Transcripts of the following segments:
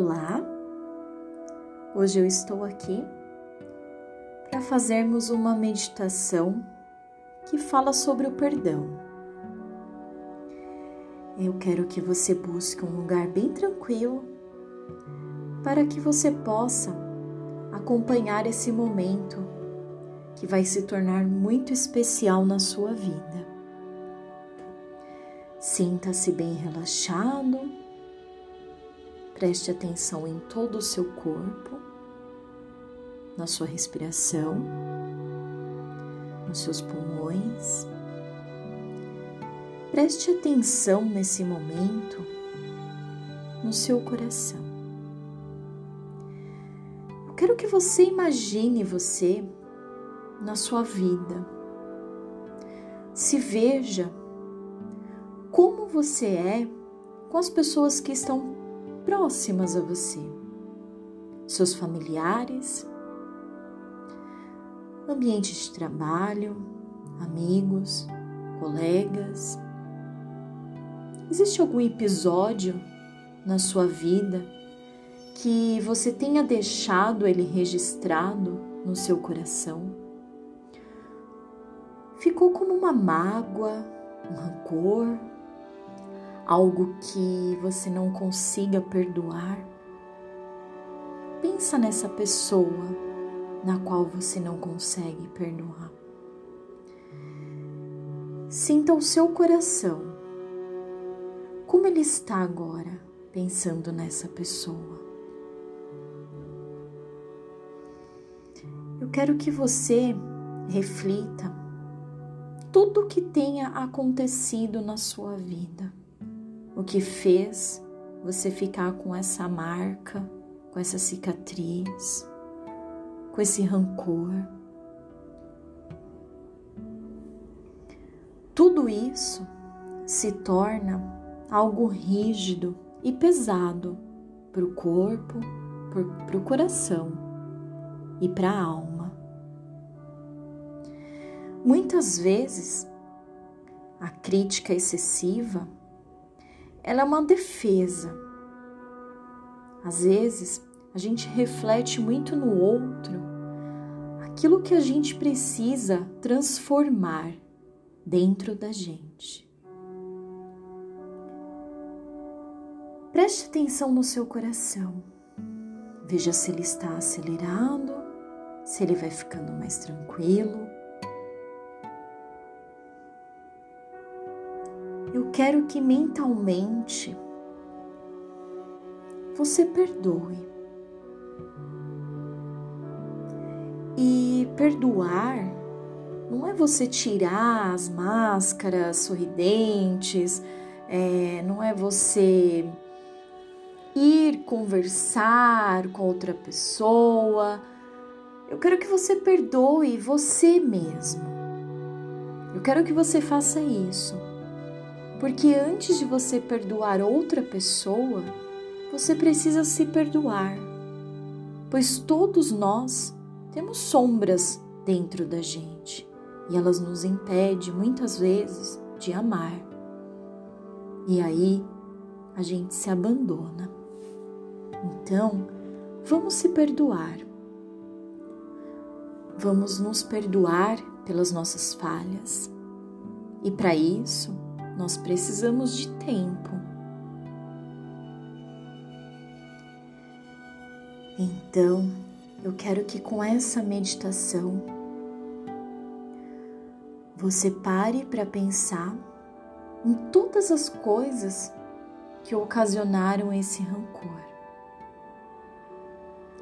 Olá, hoje eu estou aqui para fazermos uma meditação que fala sobre o perdão. Eu quero que você busque um lugar bem tranquilo para que você possa acompanhar esse momento que vai se tornar muito especial na sua vida. Sinta-se bem relaxado Preste atenção em todo o seu corpo, na sua respiração, nos seus pulmões. Preste atenção nesse momento no seu coração. Eu quero que você imagine você na sua vida. Se veja como você é com as pessoas que estão próximas a você, seus familiares, ambiente de trabalho, amigos, colegas. Existe algum episódio na sua vida que você tenha deixado ele registrado no seu coração? Ficou como uma mágoa, um rancor, algo que você não consiga perdoar, pensa nessa pessoa na qual você não consegue perdoar. Sinta o seu coração. Como ele está agora pensando nessa pessoa? Eu quero que você reflita tudo o que tenha acontecido na sua vida o que fez você ficar com essa marca, com essa cicatriz, com esse rancor. Tudo isso se torna algo rígido e pesado para o corpo, para o coração e para a alma. Muitas vezes, a crítica excessiva ela é uma defesa. Às vezes, a gente reflete muito no outro aquilo que a gente precisa transformar dentro da gente. Preste atenção no seu coração. Veja se ele está acelerado, se ele vai ficando mais tranquilo eu quero que mentalmente você perdoe. E perdoar não é você tirar as máscaras sorridentes, é, não é você ir conversar com outra pessoa. Eu quero que você perdoe você mesmo. Eu quero que você faça isso porque antes de você perdoar outra pessoa, você precisa se perdoar. Pois todos nós temos sombras dentro da gente e elas nos impedem muitas vezes de amar. E aí a gente se abandona. Então, vamos se perdoar. Vamos nos perdoar pelas nossas falhas. E para isso, nós precisamos de tempo. Então, eu quero que com essa meditação você pare para pensar em todas as coisas que ocasionaram esse rancor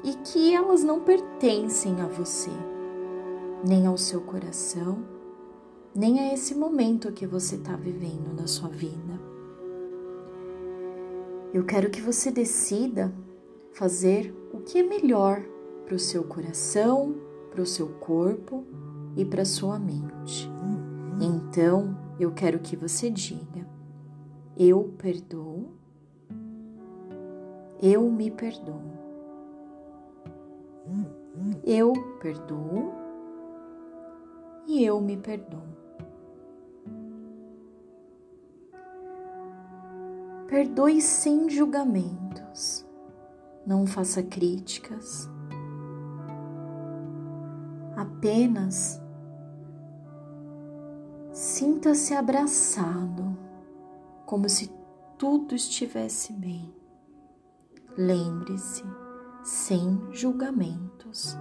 e que elas não pertencem a você, nem ao seu coração nem a esse momento que você está vivendo na sua vida. Eu quero que você decida fazer o que é melhor para o seu coração, para o seu corpo e para sua mente. Então, eu quero que você diga: Eu perdoo, eu me perdoo. Eu perdoo e eu me perdoo. Perdoe sem julgamentos. não faça críticas. Apenas sinta-se abraçado, como se tudo estivesse bem. Lembre-se, sem julgamentos.